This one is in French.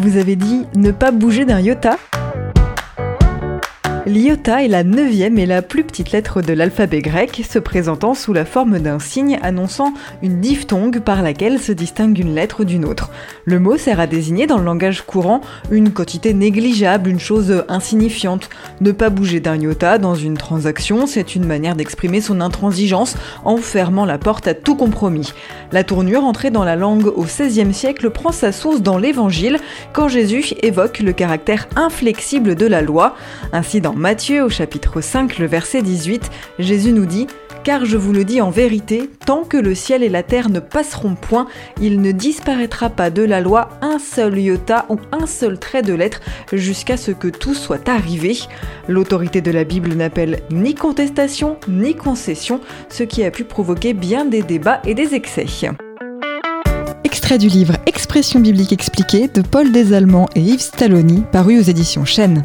Vous avez dit ne pas bouger d'un iota L'iota est la neuvième et la plus petite lettre de l'alphabet grec, se présentant sous la forme d'un signe annonçant une diphtongue par laquelle se distingue une lettre d'une autre. Le mot sert à désigner dans le langage courant une quantité négligeable, une chose insignifiante. Ne pas bouger d'un iota dans une transaction, c'est une manière d'exprimer son intransigeance en fermant la porte à tout compromis. La tournure entrée dans la langue au XVIe siècle prend sa source dans l'Évangile, quand Jésus évoque le caractère inflexible de la loi. Ainsi, Matthieu au chapitre 5, le verset 18, Jésus nous dit car je vous le dis en vérité, tant que le ciel et la terre ne passeront point, il ne disparaîtra pas de la loi un seul iota ou un seul trait de lettre jusqu'à ce que tout soit arrivé. L'autorité de la Bible n'appelle ni contestation ni concession, ce qui a pu provoquer bien des débats et des excès. Extrait du livre Expression biblique expliquée de Paul Desallemands et Yves Stalloni, paru aux éditions Chênes.